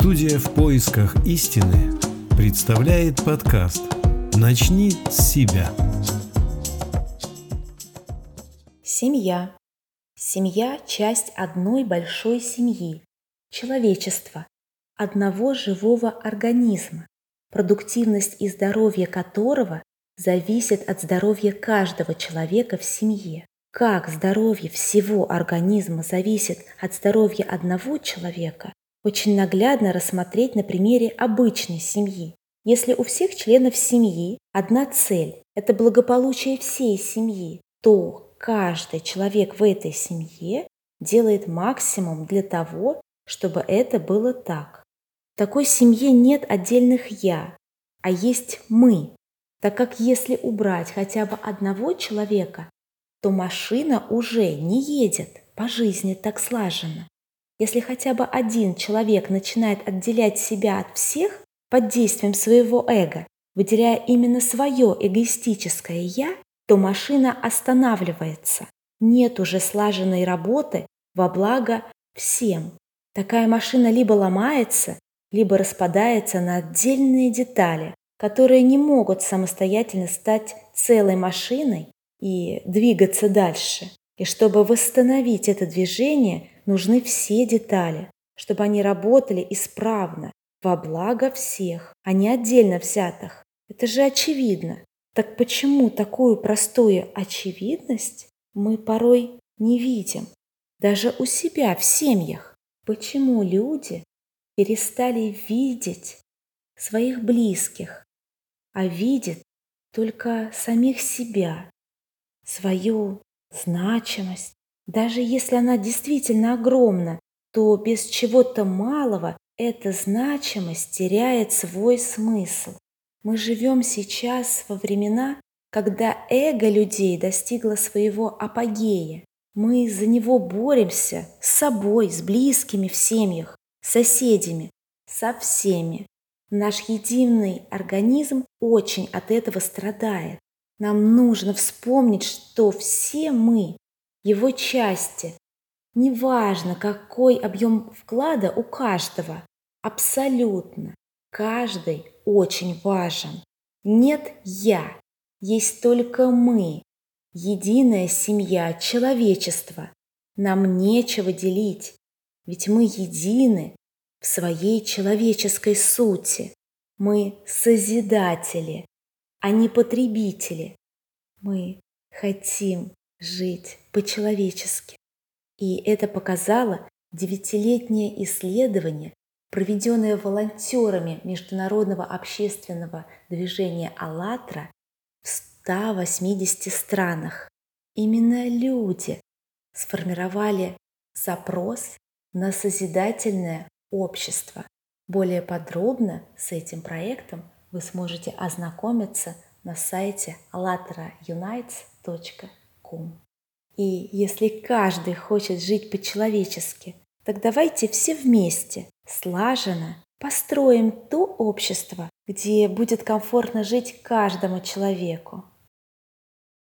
Студия в поисках истины представляет подкаст «Начни с себя». Семья. Семья – часть одной большой семьи, человечества, одного живого организма, продуктивность и здоровье которого зависит от здоровья каждого человека в семье. Как здоровье всего организма зависит от здоровья одного человека, очень наглядно рассмотреть на примере обычной семьи. Если у всех членов семьи одна цель – это благополучие всей семьи, то каждый человек в этой семье делает максимум для того, чтобы это было так. В такой семье нет отдельных «я», а есть «мы», так как если убрать хотя бы одного человека, то машина уже не едет по жизни так слаженно. Если хотя бы один человек начинает отделять себя от всех под действием своего эго, выделяя именно свое эгоистическое «я», то машина останавливается. Нет уже слаженной работы во благо всем. Такая машина либо ломается, либо распадается на отдельные детали, которые не могут самостоятельно стать целой машиной и двигаться дальше. И чтобы восстановить это движение, нужны все детали, чтобы они работали исправно, во благо всех, а не отдельно взятых. Это же очевидно. Так почему такую простую очевидность мы порой не видим? Даже у себя в семьях. Почему люди перестали видеть своих близких, а видят только самих себя, свою значимость. Даже если она действительно огромна, то без чего-то малого эта значимость теряет свой смысл. Мы живем сейчас во времена, когда эго людей достигло своего апогея. Мы за него боремся с собой, с близкими в семьях, с соседями, со всеми. Наш единый организм очень от этого страдает. Нам нужно вспомнить, что все мы его части. Неважно, какой объем вклада у каждого, абсолютно каждый очень важен. Нет «я», есть только мы, единая семья, человечество. Нам нечего делить, ведь мы едины в своей человеческой сути. Мы созидатели, а не потребители. Мы хотим жить по-человечески. И это показало девятилетнее исследование, проведенное волонтерами Международного общественного движения «АЛЛАТРА» в 180 странах. Именно люди сформировали запрос на созидательное общество. Более подробно с этим проектом вы сможете ознакомиться на сайте allatraunites.com. И если каждый хочет жить по-человечески, так давайте все вместе, слаженно, построим то общество, где будет комфортно жить каждому человеку.